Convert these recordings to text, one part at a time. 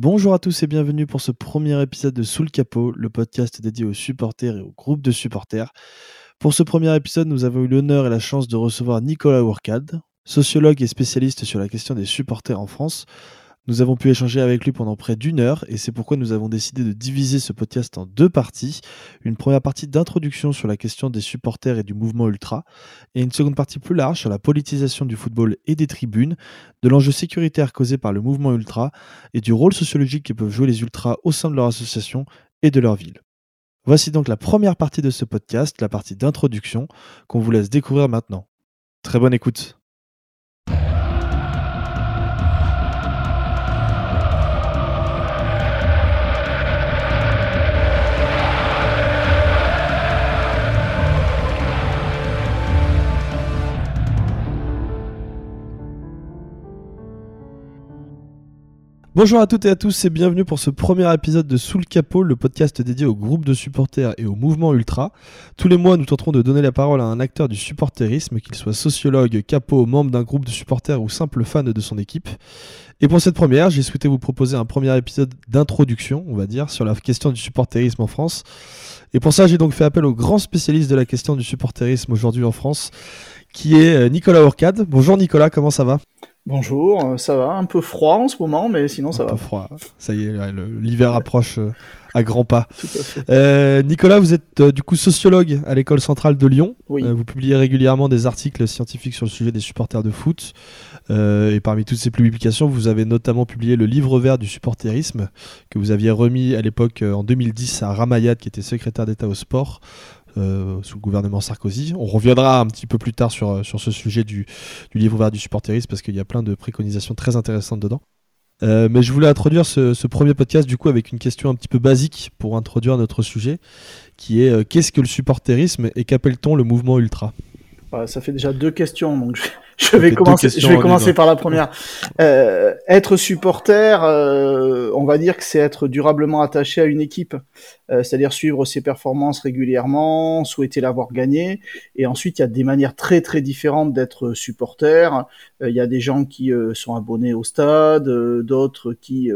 Bonjour à tous et bienvenue pour ce premier épisode de Sous le capot, le podcast dédié aux supporters et aux groupes de supporters. Pour ce premier épisode, nous avons eu l'honneur et la chance de recevoir Nicolas Ourcade, sociologue et spécialiste sur la question des supporters en France. Nous avons pu échanger avec lui pendant près d'une heure et c'est pourquoi nous avons décidé de diviser ce podcast en deux parties. Une première partie d'introduction sur la question des supporters et du mouvement ultra et une seconde partie plus large sur la politisation du football et des tribunes, de l'enjeu sécuritaire causé par le mouvement ultra et du rôle sociologique que peuvent jouer les ultras au sein de leur association et de leur ville. Voici donc la première partie de ce podcast, la partie d'introduction, qu'on vous laisse découvrir maintenant. Très bonne écoute. Bonjour à toutes et à tous et bienvenue pour ce premier épisode de Sous le capot, le podcast dédié au groupe de supporters et au mouvement ultra. Tous les mois, nous tenterons de donner la parole à un acteur du supporterisme, qu'il soit sociologue, capot, membre d'un groupe de supporters ou simple fan de son équipe. Et pour cette première, j'ai souhaité vous proposer un premier épisode d'introduction, on va dire, sur la question du supporterisme en France. Et pour ça, j'ai donc fait appel au grand spécialiste de la question du supporterisme aujourd'hui en France, qui est euh, Nicolas Orcade. Bonjour Nicolas, comment ça va? Bonjour, euh, ça va, un peu froid en ce moment, mais sinon ça un va. Peu froid, ça y est, l'hiver approche euh, à grands pas. Euh, Nicolas, vous êtes du coup sociologue à l'école centrale de Lyon. Oui. vous publiez régulièrement des articles scientifiques sur le sujet des supporters de foot. et parmi toutes ces publications, vous avez notamment publié le livre vert du supporterisme que vous aviez remis à l'époque en 2010 à Ramayad, qui était secrétaire d'État au sport. Euh, sous le gouvernement Sarkozy. On reviendra un petit peu plus tard sur, sur ce sujet du, livre vert du supporterisme parce qu'il y a plein de préconisations très intéressantes dedans. Euh, mais je voulais introduire ce, premier podcast du coup avec une question un petit peu basique pour introduire notre sujet, qui est euh, qu'est-ce que le supporterisme et qu'appelle-t-on le mouvement ultra? Bah, Ça fait déjà deux questions, donc je, vais commencer. Je vais commencer par la première. Euh, être supporter, euh, on va dire que c'est être durablement attaché à une équipe, euh, c'est-à-dire suivre ses performances régulièrement, souhaiter l'avoir gagné. Et ensuite, il y a des manières très très différentes d'être supporter. Euh, il y a des gens qui euh, sont abonnés au stade, euh, d'autres qui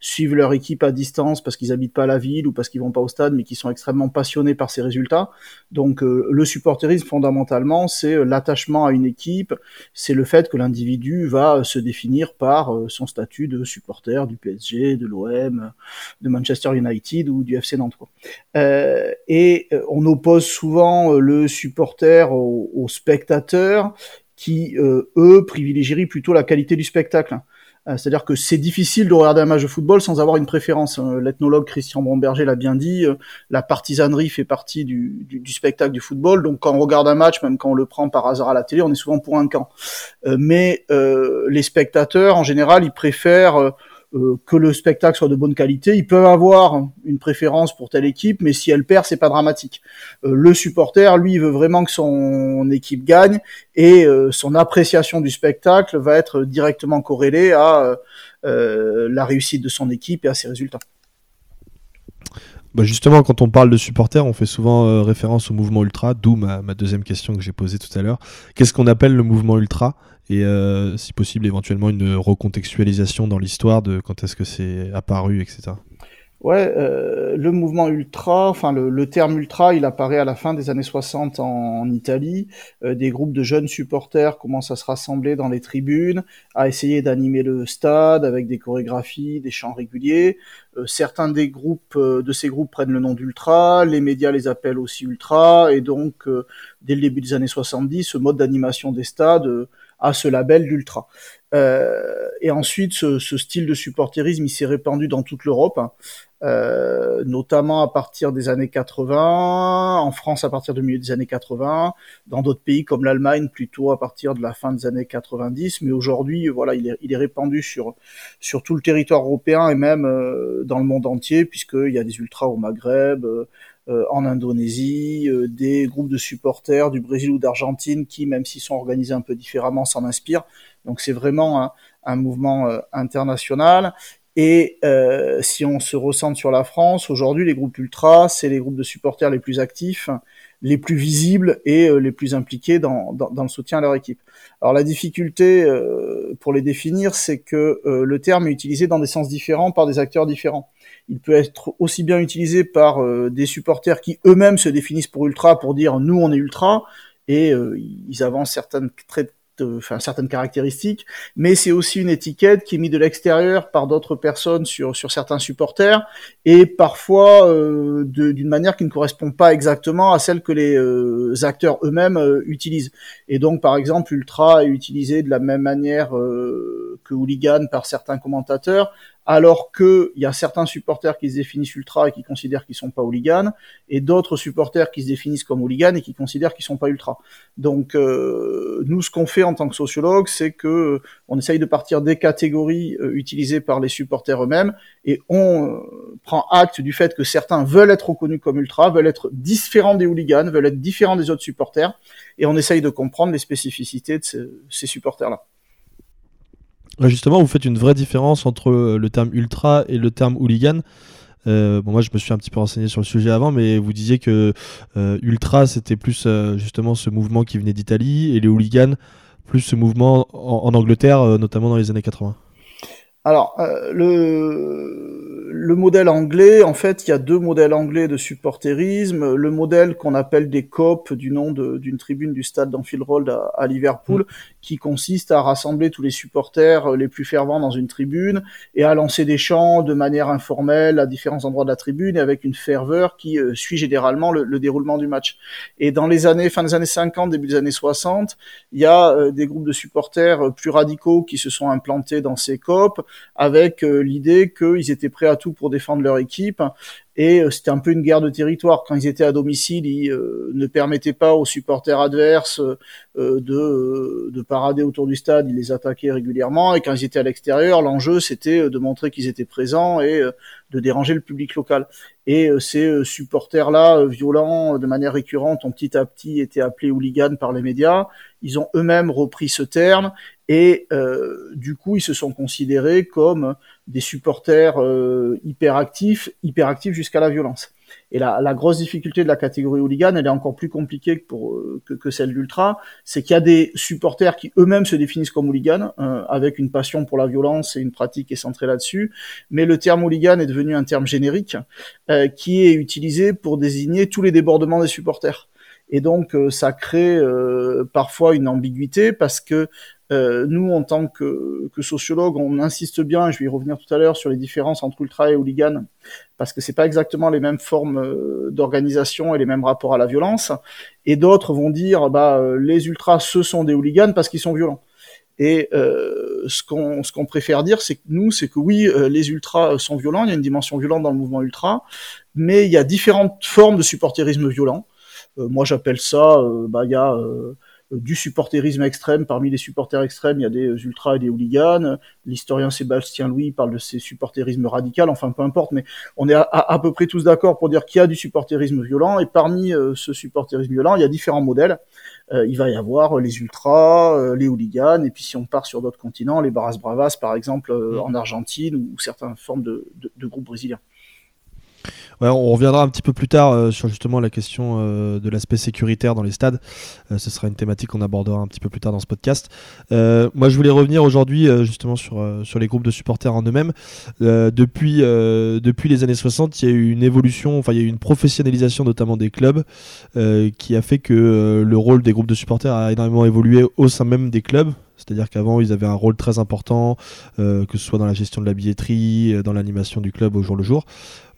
suivent leur équipe à distance parce qu'ils habitent pas la ville ou parce qu'ils vont pas au stade, mais qui sont extrêmement passionnés par ces résultats. Donc, le supporterisme fondamentalement, c'est l'attachement à une équipe c'est le fait que l'individu va se définir par euh, son statut de supporter du PSG, de l'OM, de Manchester United ou du FC Nantes. Euh, et euh, on oppose souvent le supporter aux spectateurs qui, eux, privilégieraient plutôt la qualité du spectacle. Euh, c'est-à-dire que c'est difficile de regarder un match de football sans avoir une préférence. Euh, l'ethnologue Christian Bromberger l'a bien dit, euh, la partisanerie fait partie du, du, spectacle du football. Donc quand on regarde un match, même quand on le prend par hasard à la télé, on est souvent pour un camp. mais les spectateurs, en général, ils préfèrent euh, que le spectacle soit de bonne qualité. Ils peuvent avoir une préférence pour telle équipe, mais si elle perd, c'est pas dramatique. Euh, le supporter, lui, veut vraiment que son équipe gagne et euh, son appréciation du spectacle va être directement corrélée à la réussite de son équipe et à ses résultats. Bah justement, quand on parle de supporters, on fait souvent référence au mouvement ultra, d'où ma, ma, deuxième question que j'ai posée tout à l'heure. Qu'est-ce qu'on appelle le mouvement ultra? Et euh, si possible éventuellement une recontextualisation dans l'histoire de quand est-ce que c'est apparu, etc. Ouais, euh, le mouvement ultra, enfin le, le, terme ultra, il apparaît à la fin des années 60 en, en Italie. Euh, des groupes de jeunes supporters commencent à se rassembler dans les tribunes, à essayer d'animer le stade avec des chorégraphies, des chants réguliers. Euh, certains des groupes euh, de ces groupes prennent le nom d'ultra, les médias les appellent aussi ultra, et donc euh, dès le début des années 70, ce mode d'animation des stades à ce label d'ultra. Euh, et ensuite, ce, ce, style de supporterisme, il s'est répandu dans toute l'Europe, hein. Euh, notamment à partir des années 80, en France à partir du milieu des années 80, dans d'autres pays comme l'Allemagne plutôt à partir de la fin des années 90. Mais aujourd'hui, voilà, il est, il est répandu sur sur tout le territoire européen et même euh, dans le monde entier, puisqu'il y a des ultras au Maghreb. Euh, euh, en Indonésie, euh, des groupes de supporters du Brésil ou d'Argentine qui, même s'ils sont organisés un peu différemment, s'en inspirent. Donc c'est vraiment un, un mouvement euh, international Et euh, si on se ressente sur la France, aujourd'hui, les groupes ultra, c'est les groupes de supporters les plus actifs, les plus visibles et les plus impliqués dans, dans, le soutien à leur équipe. Alors la difficulté pour les définir, c'est que le terme est utilisé dans des sens différents par des acteurs différents. Il peut être aussi bien utilisé par des supporters qui eux-mêmes se définissent pour ultra pour dire nous on est ultra et ils avancent certaines traits enfin certaines caractéristiques, mais c'est aussi une étiquette qui est mise de l'extérieur par d'autres personnes sur certains supporters et parfois euh, d'une manière qui ne correspond pas exactement à celle que les euh, acteurs eux-mêmes euh, utilisent. Et donc par exemple Ultra est utilisé de la même manière que Hooligan par certains commentateurs, alors que il y a certains supporters qui se définissent ultra et qui considèrent qu'ils sont pas hooligans, et d'autres supporters qui se définissent comme hooligans et qui considèrent qu'ils sont pas ultra. Donc euh, nous, ce qu'on fait en tant que sociologue, c'est que euh, on essaye de partir des catégories euh, utilisées par les supporters eux-mêmes, et on prend acte du fait que certains veulent être reconnus comme ultra, veulent être différents des hooligans, veulent être différents des autres supporters, et on essaye de comprendre les spécificités de ces supporters-là. Justement, vous faites une vraie différence entre euh, le terme ultra et le terme hooligan. Euh, bon, moi, je me suis un petit peu renseigné sur le sujet avant, mais vous disiez que euh, ultra, c'était plus justement ce mouvement qui venait d'Italie, et les hooligans, plus ce mouvement en, en Angleterre, notamment dans les années 80. Alors, le le modèle anglais, en fait, il y a deux modèles anglais de supporterisme. Le modèle qu'on appelle des COP, du nom d'une tribune du stade d'Anfield Road à, Liverpool, mm. Qui consiste à rassembler tous les supporters euh, les plus fervents dans une tribune et à lancer des chants de manière informelle à différents endroits de la tribune et avec une ferveur qui euh, suit généralement le, déroulement du match. Et dans les années, fin des années 50, début des années 60, il y a euh, des groupes de supporters plus radicaux qui se sont implantés dans ces COP avec l'idée qu'ils étaient prêts à tout pour défendre leur équipe et c'était un peu une guerre de territoire. Quand ils étaient à domicile, ils ne permettaient pas aux supporters adverses de, de parader autour du stade, ils les attaquaient régulièrement. Et quand ils étaient à l'extérieur, l'enjeu c'était de montrer qu'ils étaient présents et de déranger le public local. Et ces supporters-là, violents de manière récurrente, ont petit à petit été appelés hooligans par les médias. Ils ont eux-mêmes repris ce terme et du coup, ils se sont considérés comme des supporters euh, hyperactifs, hyperactifs jusqu'à la violence. Et la, la, grosse difficulté de la catégorie hooligan, elle est encore plus compliquée que, pour, euh, que, celle d'ultra, c'est qu'il y a des supporters qui eux-mêmes se définissent comme hooligans, euh, avec une passion pour la violence et une pratique qui est centrée là-dessus. Mais le terme hooligan est devenu un terme générique euh, qui est utilisé pour désigner tous les débordements des supporters. Et donc ça crée parfois une ambiguïté parce que euh, nous, en tant que, que sociologue, on insiste bien, je vais y revenir tout à l'heure, sur les différences entre ultra et hooligan, parce que c'est pas exactement les mêmes formes euh, d'organisation et les mêmes rapports à la violence. Et d'autres vont dire, bah, euh, les ultras, ce sont des hooligans parce qu'ils sont violents. Et euh, ce qu'on ce préfère dire, c'est que nous, c'est que oui, les ultras sont violents. Il y a une dimension violente dans le mouvement ultra, mais il y a différentes formes de supporterisme violent. moi, j'appelle ça, bah, il y a euh, du supporterisme extrême. Parmi les supporters extrêmes, il y a des ultras et des hooligans. L'historien Sébastien Louis parle de ces supporterismes radical. Enfin, peu importe, mais on est à, peu près tous d'accord pour dire qu'il y a du supporterisme violent. Et parmi euh, ce supporterisme violent, il y a différents modèles. Euh, il va y avoir les ultras, les hooligans, et puis si on part sur d'autres continents, les barras bravas, par exemple, mmh. en Argentine ou, certaines formes de groupes brésiliens on reviendra un petit peu plus tard euh, sur justement la question euh, de l'aspect sécuritaire dans les stades. Euh, ce sera une thématique qu'on abordera un petit peu plus tard dans ce podcast. moi, je voulais revenir aujourd'hui justement sur, sur les groupes de supporters en eux-mêmes. depuis, depuis les années 60, il y a eu une évolution, enfin il y a eu une professionnalisation notamment des clubs qui a fait que le rôle des groupes de supporters a énormément évolué au sein même des clubs. C'est-à-dire qu'avant, ils avaient un rôle très important, que ce soit dans la gestion de la billetterie, dans l'animation du club au jour le jour.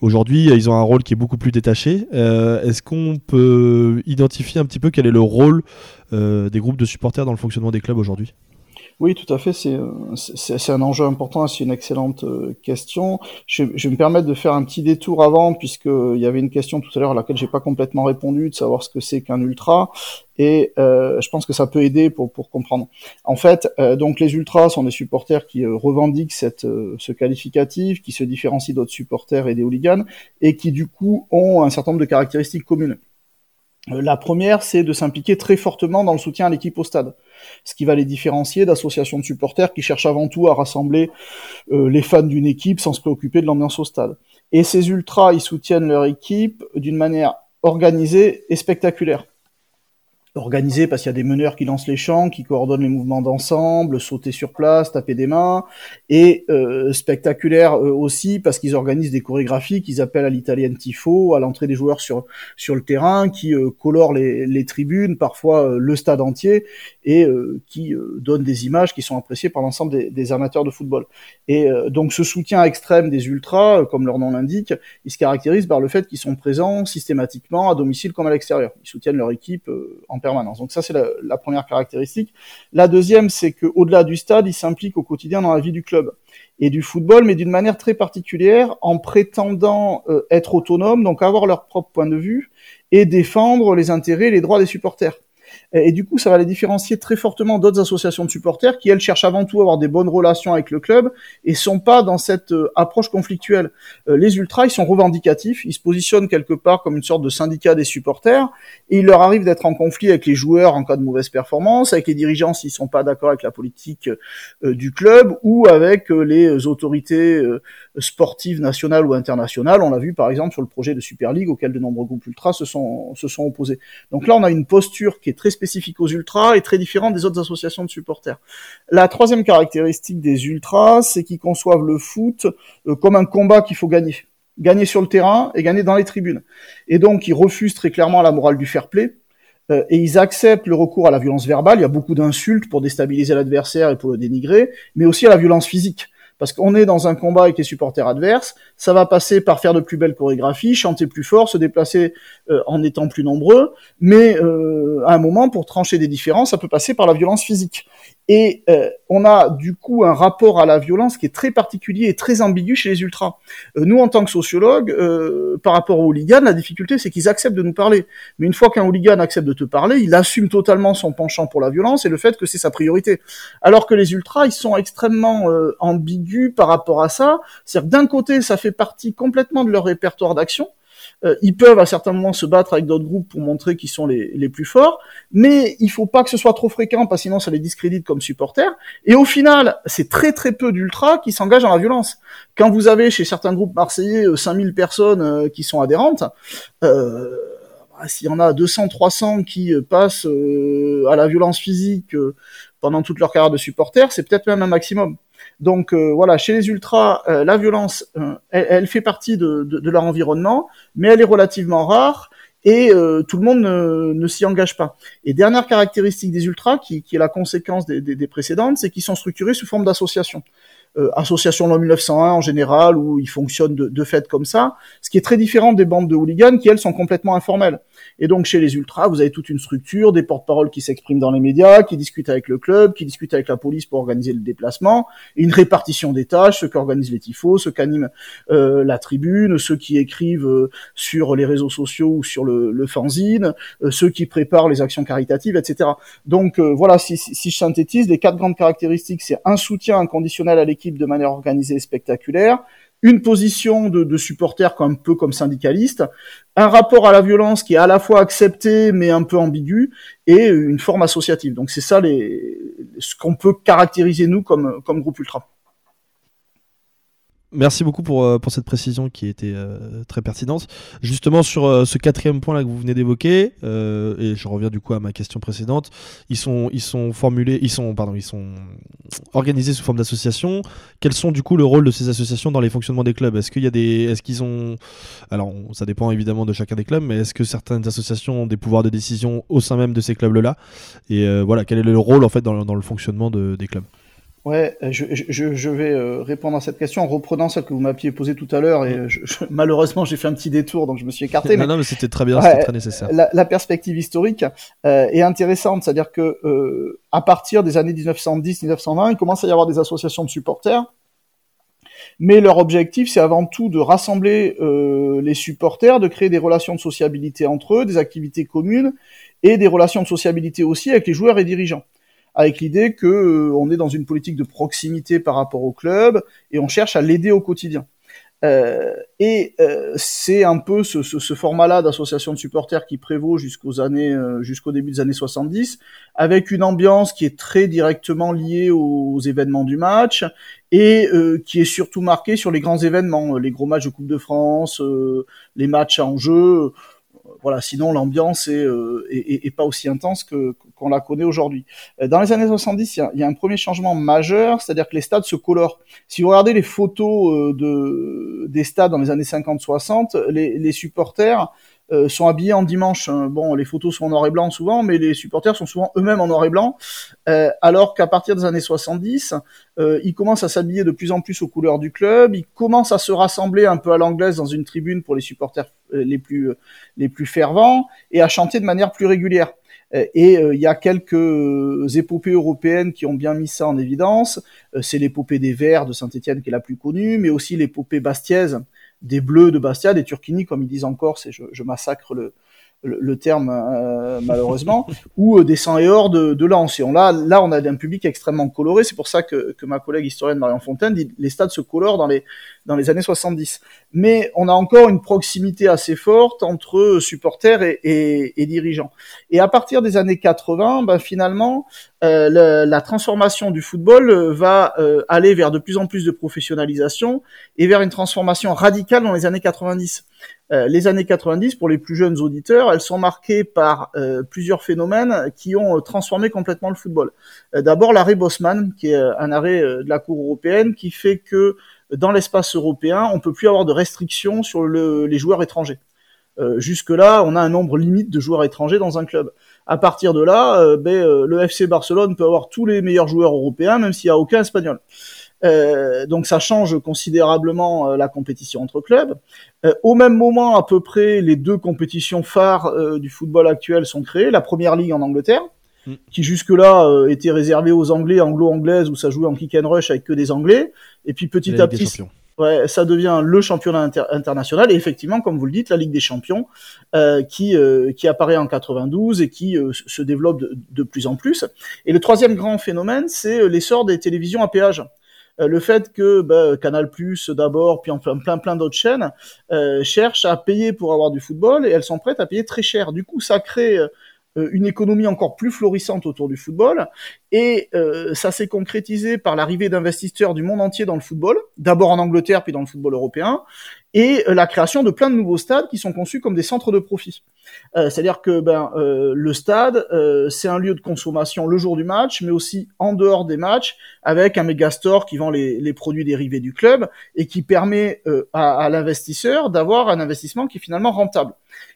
Aujourd'hui, ils ont un rôle qui est beaucoup plus détaché. Euh, est-ce qu'on peut identifier un petit peu quel est le rôle euh, des groupes de supporters dans le fonctionnement des clubs aujourd'hui? Oui, tout à fait. C'est c'est un enjeu important. C'est une excellente euh, question. Je, vais me permettre de faire un petit détour avant, puisque il y avait une question tout à l'heure à laquelle j'ai pas complètement répondu, de savoir ce que c'est qu'un ultra. Et euh, je pense que ça peut aider pour comprendre. En fait, euh, donc les ultras sont des supporters qui euh, revendiquent ce qualificatif, qui se différencient d'autres supporters et des hooligans, et qui du coup ont un certain nombre de caractéristiques communes. La première, c'est de s'impliquer très fortement dans le soutien à l'équipe au stade, ce qui va les différencier d'associations de supporters qui cherchent avant tout à rassembler les fans d'une équipe sans se préoccuper de l'ambiance au stade. Et ces ultras, ils soutiennent leur équipe d'une manière organisée et spectaculaire organisé parce qu'il y a des meneurs qui lancent les chants, qui coordonnent les mouvements d'ensemble, sauter sur place, taper des mains, et euh, spectaculaire euh, aussi parce qu'ils organisent des chorégraphies qu'ils appellent à l'italienne tifo, à l'entrée des joueurs sur sur le terrain, qui euh, colorent les, les, tribunes, parfois euh, le stade entier, et qui donnent des images qui sont appréciées par l'ensemble des, des, amateurs de football. Et donc ce soutien extrême des ultras, comme leur nom l'indique, il se caractérise par le fait qu'ils sont présents systématiquement à domicile comme à l'extérieur. Ils soutiennent leur équipe en Donc ça, c'est la, première caractéristique. La deuxième, c'est qu'au-delà du stade, ils s'impliquent au quotidien dans la vie du club et du football, mais d'une manière très particulière, en prétendant euh, être autonomes, donc avoir leur propre point de vue et défendre les intérêts et les droits des supporters. Et, du coup, ça va les différencier très fortement d'autres associations de supporters qui, elles, cherchent avant tout à avoir des bonnes relations avec le club et sont pas dans cette euh, approche conflictuelle. Euh, les ultras, ils sont revendicatifs, ils se positionnent quelque part comme une sorte de syndicat des supporters et il leur arrive d'être en conflit avec les joueurs en cas de mauvaise performance, avec les dirigeants s'ils sont pas d'accord avec la politique euh, du club ou avec les autorités sportives nationales ou internationales. On l'a vu par exemple sur le projet de Super League auquel de nombreux groupes ultras se sont, se sont opposés. Donc là, on a une posture qui est très spécifique aux ultras et très différente des autres associations de supporters. La troisième caractéristique des ultras, c'est qu'ils conçoivent le foot euh, comme un combat qu'il faut gagner. Gagner sur le terrain et gagner dans les tribunes. Et donc, ils refusent très clairement la morale du fair play. Euh, et ils acceptent le recours à la violence verbale. Il y a beaucoup d'insultes pour déstabiliser l'adversaire et pour le dénigrer, mais aussi à la violence physique parce qu'on est dans un combat avec les supporters adverses, ça va passer par faire de plus belles chorégraphies, chanter plus fort, se déplacer euh, en étant plus nombreux, mais euh, à un moment, pour trancher des différences, ça peut passer par la violence physique. Et euh, on a du coup un rapport à la violence qui est très particulier et très ambigu chez les ultras. Euh, nous, en tant que sociologues, euh, par rapport aux hooligans, la difficulté, c'est qu'ils acceptent de nous parler. Mais une fois qu'un hooligan accepte de te parler, il assume totalement son penchant pour la violence et le fait que c'est sa priorité. Alors que les ultras, ils sont extrêmement ambigus par rapport à ça. C'est-à-dire d'un côté, ça fait partie complètement de leur répertoire d'action, euh, ils peuvent à certains moments se battre avec d'autres groupes pour montrer qu'ils sont les, les plus forts, mais il faut pas que ce soit trop fréquent parce que sinon ça les discrédite comme supporters. Et au final, c'est très très peu d'ultras qui s'engagent dans la violence. Quand vous avez chez certains groupes marseillais 5000 euh, personnes euh, qui sont adhérentes, euh, bah, s'il y en a 200, 300 qui passent à la violence physique pendant toute leur carrière de supporter, c'est peut-être même un maximum. Donc euh, voilà, chez les ultras, euh, la violence, euh, elle, fait partie de, leur environnement, mais elle est relativement rare et tout le monde ne, s'y engage pas. Et dernière caractéristique des ultras, qui, est la conséquence des, précédentes, c'est qu'ils sont structurés sous forme d'association. association loi 1901 en général, où ils fonctionnent de, de fait comme ça, ce qui est très différent des bandes de hooligans qui, elles, sont complètement informelles. Et donc chez les ultras, vous avez toute une structure, des porte-paroles qui s'expriment dans les médias, qui discutent avec le club, qui discutent avec la police pour organiser le déplacement, une répartition des tâches, ceux qui organisent les tifos, ceux qui animent euh, la tribune, ceux qui écrivent euh, sur les réseaux sociaux ou sur le, le fanzine, euh, ceux qui préparent les actions caritatives, etc. Donc voilà, si, si, je synthétise, les quatre grandes caractéristiques, c'est un soutien inconditionnel à l'équipe de manière organisée et spectaculaire, une position de, de supporter un peu comme syndicaliste, un rapport à la violence qui est à la fois accepté mais un peu ambigu, et une forme associative. Donc c'est ça les, ce qu'on peut caractériser nous comme, comme groupe ultra. Merci beaucoup pour, euh, pour cette précision qui était euh, très pertinente. Justement, sur euh, ce quatrième point là que vous venez d'évoquer, et je reviens du coup à ma question précédente, ils sont, ils sont formulés, ils sont, pardon, ils sont organisés sous forme d'association. Quels sont du coup le rôle de ces associations dans les fonctionnements des clubs? Est-ce qu'il y a des, est-ce qu'ils ont, alors ça dépend évidemment de chacun des clubs, mais est-ce que certaines associations ont des pouvoirs de décision au sein même de ces clubs-là? Et voilà, quel est le rôle en fait dans, le fonctionnement de, des clubs? Ouais, je, je, je vais euh, répondre à cette question en reprenant celle que vous m'aviez posée tout à l'heure et je, malheureusement j'ai fait un petit détour donc je me suis écarté. non, mais, non, mais c'était très bien, c'était très nécessaire. La, la perspective historique euh, est intéressante, c'est-à-dire que euh, à partir des années 1910-1920, il commence à y avoir des associations de supporters, mais leur objectif c'est avant tout de rassembler euh, les supporters, de créer des relations de sociabilité entre eux, des activités communes et des relations de sociabilité aussi avec les joueurs et dirigeants avec l'idée que euh, on est dans une politique de proximité par rapport au club et on cherche à l'aider au quotidien. Euh, et euh, c'est un peu ce, ce, ce format-là d'association de supporters qui prévaut jusqu'aux années, euh, jusqu'au début des années 70, avec une ambiance qui est très directement liée aux, événements du match et qui est surtout marquée sur les grands événements, les gros matchs de Coupe de France, les matchs en jeu voilà, sinon l'ambiance est, euh, est, pas aussi intense que qu'on la connaît aujourd'hui. Euh, dans les années 70, il y, a, un premier changement majeur, c'est-à-dire que les stades se colorent. Si vous regardez les photos euh, de des stades dans les années 50-60, les, les supporters euh, sont habillés en dimanche. Hein. Bon, les photos sont en noir et blanc souvent, mais les supporters sont souvent eux-mêmes en noir et blanc. Euh, alors qu'à partir des années 70, euh, ils commencent à s'habiller de plus en plus aux couleurs du club. Ils commencent à se rassembler un peu à l'anglaise dans une tribune pour les supporters euh, les plus les plus fervents et à chanter de manière plus régulière. Et il y a quelques épopées européennes qui ont bien mis ça en évidence. c'est l'épopée des Verts de Saint-Étienne qui est la plus connue, mais aussi l'épopée bastiaise des Bleus de Bastia, des Turquini, comme ils disent encore, c'est je, je massacre le, le, terme euh, malheureusement, ou euh, des sangs et or de, de on, là, là, on a un public extrêmement coloré. C'est pour ça que, que ma collègue historienne Marion Fontaine dit les stades se colorent dans les, dans les années 70. Mais on a encore une proximité assez forte entre supporters et, et, et dirigeants. Et à partir des années 80, ben, finalement, euh, la, la, transformation du football va aller vers de plus en plus de professionnalisation et vers une transformation radicale dans les années 90. Euh, les années 90, pour les plus jeunes auditeurs, elles sont marquées par euh, plusieurs phénomènes qui ont euh, transformé complètement le football. D'abord l'arrêt Bosman, qui est un arrêt de la Cour européenne, qui fait que dans l'espace européen, on peut plus avoir de restrictions sur le, les joueurs étrangers. Jusque-là, on a un nombre limite de joueurs étrangers dans un club. À partir de là, ben, le FC Barcelone peut avoir tous les meilleurs joueurs européens, même s'il n'y a aucun espagnol. Euh, donc ça change considérablement euh, la compétition entre clubs. Euh, au même moment, à peu près, les deux compétitions phares du football actuel sont créées. La première ligue en Angleterre, mm. qui jusque-là était réservée aux Anglais, anglo-anglaises, où ça jouait en kick and rush avec que des Anglais. Et puis petit à petit, ouais, ça devient le championnat international. Et effectivement, comme vous le dites, la Ligue des Champions, qui qui apparaît en 92 et qui se développe de, de, plus en plus. Et le troisième grand phénomène, c'est l'essor des télévisions à péage. Euh, le fait que bah, Canal Plus d'abord, puis en plein plein, plein d'autres chaînes euh, cherchent à payer pour avoir du football et elles sont prêtes à payer très cher. Du coup, ça crée euh, une économie encore plus florissante autour du football. Et euh, ça s'est concrétisé par l'arrivée d'investisseurs du monde entier dans le football, d'abord en Angleterre, puis dans le football européen, et euh, la création de plein de nouveaux stades qui sont conçus comme des centres de profit. Euh, C'est-à-dire que ben, euh, le stade, euh, c'est un lieu de consommation le jour du match, mais aussi en dehors des matchs, avec un méga store qui vend les, les, produits dérivés du club et qui permet à, à l'investisseur d'avoir un investissement qui est finalement rentable.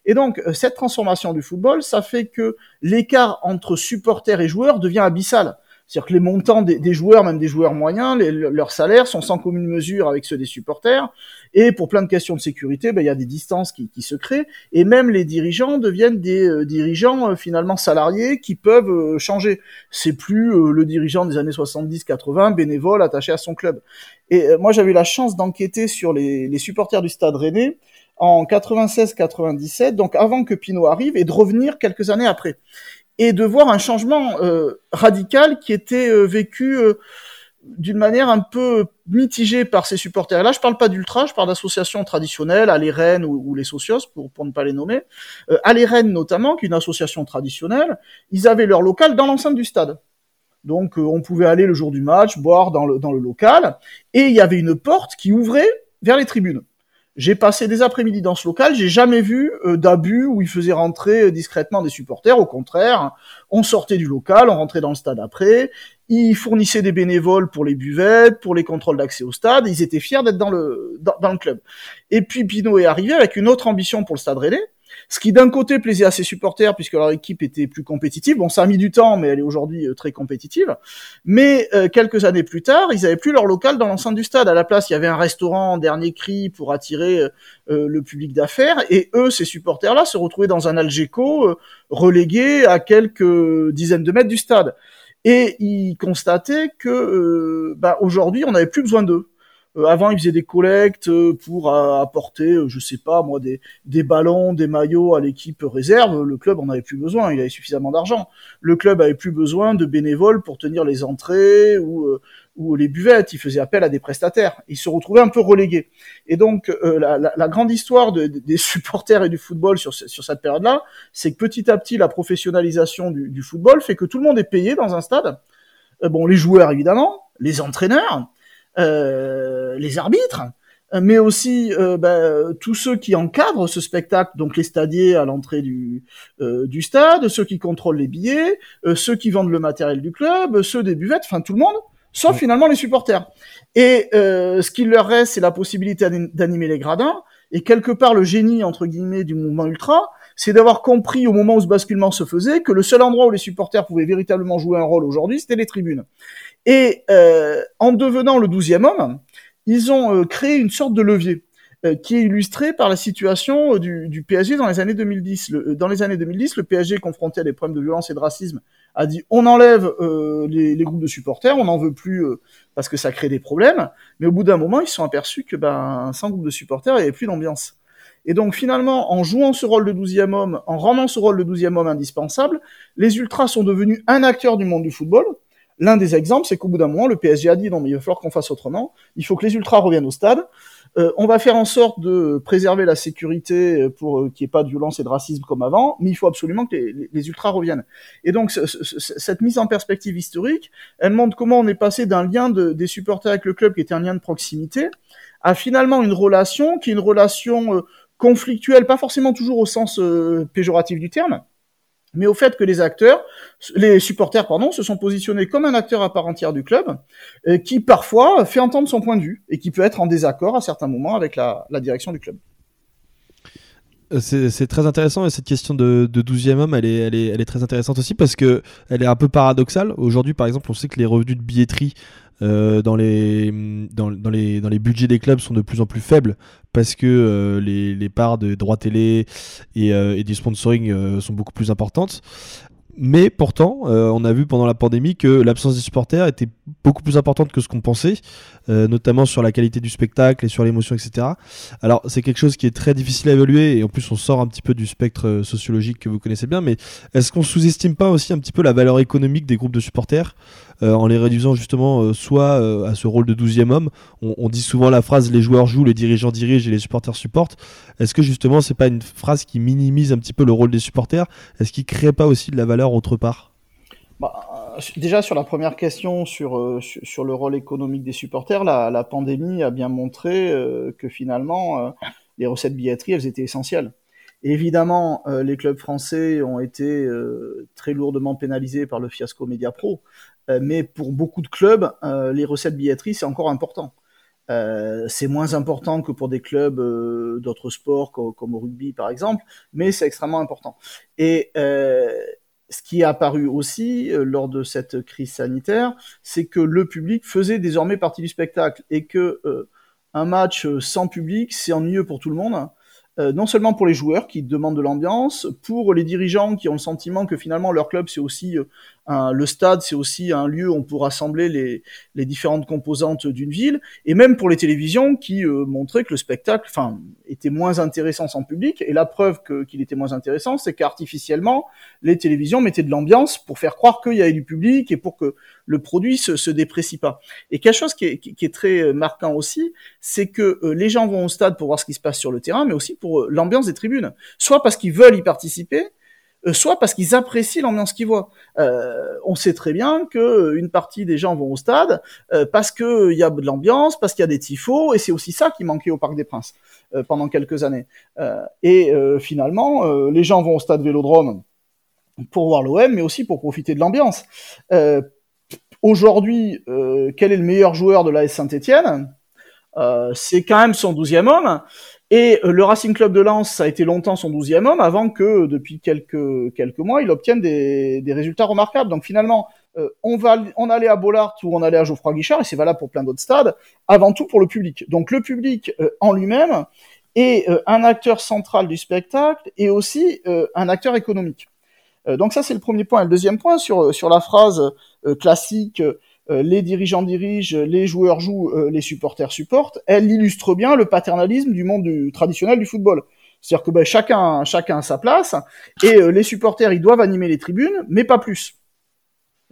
Et donc, cette transformation du football, ça fait que l'écart entre supporters et joueurs devient abyssal. C'est-à-dire que les montants des, joueurs, même des joueurs moyens, leurs salaires sont sans commune mesure avec ceux des supporters. Et pour plein de questions de sécurité, ben, il y a des distances qui, se créent. Et même les dirigeants deviennent des euh, dirigeants euh, finalement salariés qui peuvent euh, changer. C'est plus le dirigeant des années 70-80, bénévole, attaché à son club. Et moi, j'avais la chance d'enquêter sur les, les supporters du Stade Rennais en 96-97, donc avant que Pinot arrive, et de revenir quelques années après et de voir un changement euh, radical qui était euh, vécu euh, d'une manière un peu mitigée par ces supporters. Et là, je parle pas d'ultra, je parle d'associations traditionnelles, à Rennes ou, les Socios, pour, ne pas les nommer. À Rennes notamment, qui est une association traditionnelle, ils avaient leur local dans l'enceinte du stade. Donc, on pouvait aller le jour du match, boire dans le, dans le local, et il y avait une porte qui ouvrait vers les tribunes. J'ai passé des après-midi dans ce local, j'ai jamais vu euh, d'abus où ils faisaient rentrer euh, discrètement des supporters. Au contraire, on sortait du local, on rentrait dans le stade après. Ils fournissaient des bénévoles pour les buvettes, pour les contrôles d'accès au stade. Ils étaient fiers d'être dans le dans, le club. Et puis Pino est arrivé avec une autre ambition pour le Stade Rennais, ce qui d'un côté plaisait à ses supporters puisque leur équipe était plus compétitive. Bon, ça a mis du temps, mais elle est aujourd'hui euh, très compétitive. Mais euh, quelques années plus tard, ils avaient plus leur local dans l'enceinte du stade. À la place, il y avait un restaurant dernier cri pour attirer euh, le public d'affaires. Et eux, ces supporters-là, se retrouvaient dans un Algeco relégué à quelques dizaines de mètres du stade. Et ils constataient que bah, aujourd'hui, on n'avait plus besoin d'eux. Euh, avant, ils faisaient des collectes euh, pour euh, apporter, je sais pas moi, des, des ballons, des maillots à l'équipe réserve. Le club en avait plus besoin, il avait suffisamment d'argent. Le club avait plus besoin de bénévoles pour tenir les entrées ou ou les buvettes, ils faisaient appel à des prestataires. Ils se retrouvaient un peu relégués. Et donc, euh, la, la, la, grande histoire de, des supporters et du football sur, sur cette période-là, c'est que petit à petit, la professionnalisation du, du, football fait que tout le monde est payé dans un stade. Euh, bon, les joueurs évidemment, les entraîneurs, les arbitres, mais aussi euh, bah, tous ceux qui encadrent ce spectacle, donc les stadiers à l'entrée du, euh, du stade, ceux qui contrôlent les billets, euh, ceux qui vendent le matériel du club, ceux des buvettes, enfin tout le monde, sauf finalement les supporters. Et ce qu'il leur reste, c'est la possibilité d'animer les gradins. Et quelque part, le génie entre guillemets du mouvement ultra, c'est d'avoir compris au moment où ce basculement se faisait que le seul endroit où les supporters pouvaient véritablement jouer un rôle aujourd'hui, c'était les tribunes. Et en devenant le douzième homme, ils ont euh, créé une sorte de levier euh, qui est illustré par la situation euh, du, du, PSG dans les années 2010. Le, dans les années 2010, le PSG, confronté à des problèmes de violence et de racisme, a dit on enlève les, les, groupes de supporters, on n'en veut plus parce que ça crée des problèmes. Mais au bout d'un moment, ils se sont aperçus que ben, sans groupe de supporters, il n'y avait plus d'ambiance. Et donc finalement, en jouant ce rôle de douzième homme, en rendant ce rôle de douzième homme indispensable, les ultras sont devenus un acteur du monde du football, L'un des exemples, c'est qu'au bout d'un moment, le PSG a dit non, mais il va falloir qu'on fasse autrement. Il faut que les ultras reviennent au stade. Euh, on va faire en sorte de préserver la sécurité pour euh, qu'il n'y ait pas de violence et de racisme comme avant, mais il faut absolument que les, les, ultras reviennent. Et donc cette mise en perspective historique, elle montre comment on est passé d'un lien de, des supporters avec le club qui était un lien de proximité à finalement une relation qui est une relation euh, conflictuelle, pas forcément toujours au sens euh, péjoratif du terme, mais au fait que les acteurs, les supporters, pardon, se sont positionnés comme un acteur à part entière du club, qui parfois fait entendre son point de vue et qui peut être en désaccord à certains moments avec la, direction du club. Euh, c'est très intéressant et cette question de, de 12e homme, elle est, très intéressante aussi parce que elle est un peu paradoxale. Aujourd'hui, par exemple, on sait que les revenus de billetterie euh, dans les budgets des clubs sont de plus en plus faibles parce que euh, les, parts de droits télé et, euh, et du sponsoring euh, sont beaucoup plus importantes. Mais pourtant, on a vu pendant la pandémie que l'absence des supporters était beaucoup plus importante que ce qu'on pensait, notamment sur la qualité du spectacle et sur l'émotion, etc. Alors, c'est quelque chose qui est très difficile à évaluer et en plus, on sort un petit peu du spectre sociologique que vous connaissez bien. Mais est-ce qu'on sous-estime pas aussi un petit peu la valeur économique des groupes de supporters? En les réduisant justement soit à ce rôle de douzième homme on, dit souvent la phrase les joueurs jouent, les dirigeants dirigent et les supporters supportent. Est-ce que justement, c'est pas une phrase qui minimise un petit peu le rôle des supporters? Est-ce qu'il crée pas aussi de la valeur autre part? Bah, Déjà sur la première question sur, euh, sur, le rôle économique des supporters, la, pandémie a bien montré euh, que finalement euh, les recettes billetterie elles étaient essentielles. Évidemment, les clubs français ont été très lourdement pénalisés par le fiasco Mediapro, mais pour beaucoup de clubs, les recettes billetterie c'est encore important. Euh, c'est moins important que pour des clubs euh, d'autres sports comme, comme, au rugby par exemple, mais c'est extrêmement important. Et euh, ce qui est apparu aussi euh, lors de cette crise sanitaire, c'est que le public faisait désormais partie du spectacle et que euh, un match sans public, c'est ennuyeux pour tout le monde. Euh, non seulement pour les joueurs qui demandent de l'ambiance, pour les dirigeants qui ont le sentiment que finalement leur club c'est aussi euh, le stade, c'est aussi un lieu où on peut rassembler les, les différentes composantes d'une ville, et même pour les télévisions qui euh, montraient que le spectacle, était moins intéressant sans public. Et la preuve qu'il était moins intéressant, c'est qu'artificiellement les télévisions mettaient de l'ambiance pour faire croire qu'il y avait du public et pour que le produit se, se déprécie pas. Et quelque chose qui est, qui est très marquant aussi, c'est que les gens vont au stade pour voir ce qui se passe sur le terrain, mais aussi pour euh, l'ambiance des tribunes, soit parce qu'ils veulent y participer, euh, soit parce qu'ils apprécient l'ambiance qu'ils voient. Euh, on sait très bien que une partie des gens vont au stade parce qu'il y a de l'ambiance, parce qu'il y a des tifos, et c'est aussi ça qui manquait au Parc des Princes pendant quelques années. et finalement, les gens vont au stade Vélodrome pour voir l'OM, mais aussi pour profiter de l'ambiance. Aujourd'hui, quel est le meilleur joueur de l'AS Saint-Etienne C'est quand même son douzième homme. Et euh, le Racing Club de Lens, ça a été longtemps son douzième homme, avant que, depuis quelques, quelques mois, il obtienne des, des résultats remarquables. Donc finalement, euh, on, va, on allait à Bollard ou on allait à Geoffroy Guichard, et c'est valable pour plein d'autres stades, avant tout pour le public. Donc le public euh, en lui-même est un acteur central du spectacle et aussi un acteur économique. donc ça, c'est le premier point. Et le deuxième point, sur, sur la phrase classique les dirigeants dirigent, les joueurs jouent, euh, les supporters supportent, elle illustre bien le paternalisme du monde du, traditionnel du football. C'est-à-dire que ben, chacun, chacun a sa place, et euh, les supporters, ils doivent animer les tribunes, mais pas plus.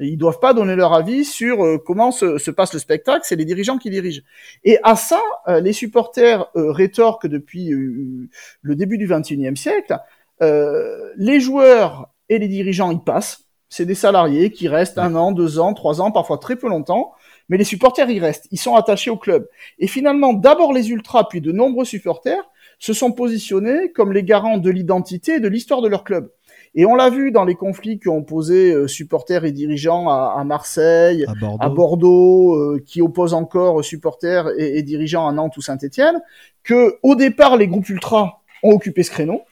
Ils doivent pas donner leur avis sur euh, comment se, passe le spectacle, c'est les dirigeants qui dirigent. Et à ça, euh, les supporters euh, rétorquent depuis le début du XXIe siècle. les joueurs et les dirigeants y passent. C'est des salariés qui restent un an, deux ans, trois ans, parfois très peu longtemps. Mais les supporters y restent. Ils sont attachés au club. Et finalement, d'abord les ultras, puis de nombreux supporters se sont positionnés comme les garants de l'identité et de l'histoire de leur club. Et on l'a vu dans les conflits qui ont euh, supporters et dirigeants à, Marseille, à Bordeaux, euh, qui opposent encore supporters et, dirigeants à Nantes ou Saint-Étienne, que au départ les groupes ultras ont occupé ce créneau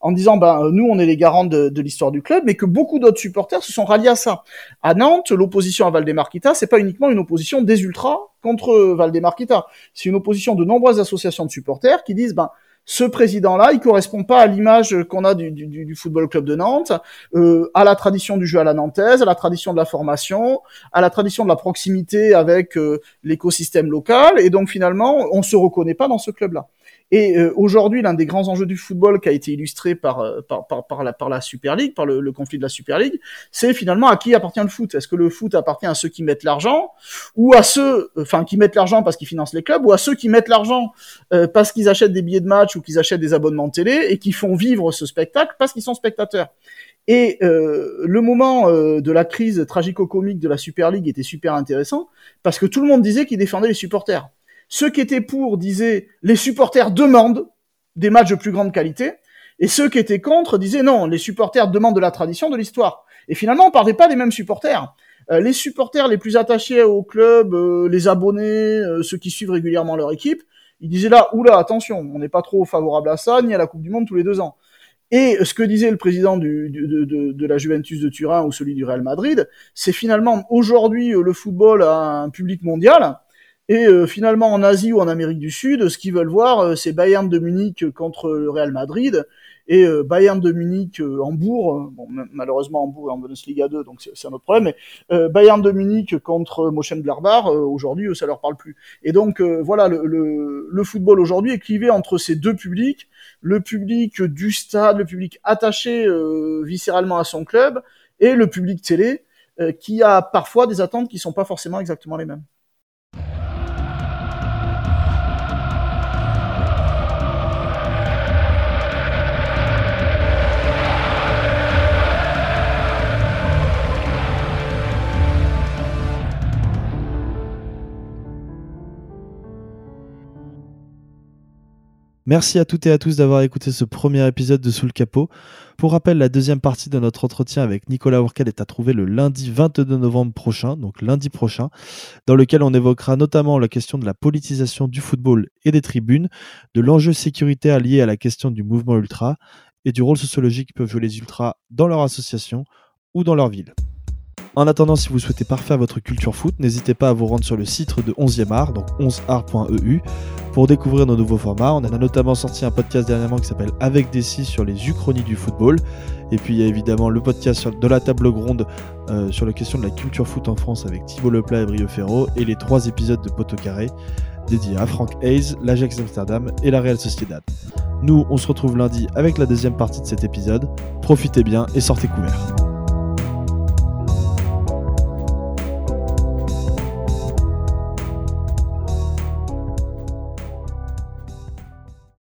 en disant ben nous on est les garants de, de l'histoire du club, mais que beaucoup d'autres supporters se sont ralliés à ça. À Nantes, l'opposition à Valdemarquita, c'est pas uniquement une opposition des ultras contre Valdemarquita, c'est une opposition de nombreuses associations de supporters qui disent ben ce président-là, il correspond pas à l'image qu'on a du, du, du, football club de Nantes, euh, à la tradition du jeu à la nantaise, à la tradition de la formation, à la tradition de la proximité avec euh, l'écosystème local, et donc finalement, on se reconnaît pas dans ce club-là. Et euh, aujourd'hui, l'un des grands enjeux du football qui a été illustré par, euh, par, par, par, la, par la Super League, par le, conflit de la Super League, c'est finalement à qui appartient le foot. Est-ce que le foot appartient à ceux qui mettent l'argent, ou à ceux, enfin, qui mettent l'argent parce qu'ils financent les clubs, ou à ceux qui mettent l'argent euh, parce qu'ils achètent des billets de match ou qu'ils achètent des abonnements de télé et qui font vivre ce spectacle parce qu'ils sont spectateurs. Et euh, le moment de la crise tragico-comique de la Super League était super intéressant parce que tout le monde disait qu'il défendait les supporters. Ceux qui étaient pour disaient les supporters demandent des matchs de plus grande qualité, et ceux qui étaient contre disaient non, les supporters demandent de la tradition, de l'histoire. Et finalement, on parlait pas des mêmes supporters. Euh, les supporters les plus attachés au club, euh, les abonnés, euh, ceux qui suivent régulièrement leur équipe, ils disaient là, oula, attention, on n'est pas trop favorable à ça, ni à la Coupe du Monde tous les deux ans. Et ce que disait le président de, de, la Juventus de Turin ou celui du Real Madrid, c'est finalement aujourd'hui le football a un public mondial et euh, finalement, en Asie ou en Amérique du Sud, ce qu'ils veulent voir, euh, c'est Bayern de Munich contre le Real Madrid et euh, Bayern de Munich Hambourg. Bon, malheureusement, Hambourg est en Bundesliga 2, donc c'est un autre problème. Mais Bayern de Munich contre Mönchengladbach, aujourd'hui, ça leur parle plus. Et donc voilà, le, le, le football aujourd'hui est clivé entre ces deux publics le public du stade, le public attaché viscéralement à son club, et le public télé, qui a parfois des attentes qui sont pas forcément exactement les mêmes. Merci à toutes et à tous d'avoir écouté ce premier épisode de Sous le capot. Pour rappel, la deuxième partie de notre entretien avec Nicolas Ourcade est à trouver le lundi 22 novembre prochain, donc lundi prochain, dans lequel on évoquera notamment la question de la politisation du football et des tribunes, de l'enjeu sécuritaire lié à la question du mouvement ultra et du rôle sociologique que peuvent jouer les ultras dans leur association ou dans leur ville. En attendant, si vous souhaitez parfaire votre culture foot, n'hésitez pas à vous rendre sur le site de 11e art, donc 11art.eu, pour découvrir nos nouveaux formats. On a notamment sorti un podcast dernièrement qui s'appelle Avec des sur les uchronies du football. Et puis il y a évidemment le podcast de la table ronde euh, sur la question de la culture foot en France avec Thibaut Leplat et Brio Ferro, et les trois épisodes de Poteau Carré dédiés à Frank Hayes, l'Ajax Amsterdam et la Real Sociedad. Nous, on se retrouve lundi avec la deuxième partie de cet épisode. Profitez bien et sortez couverts.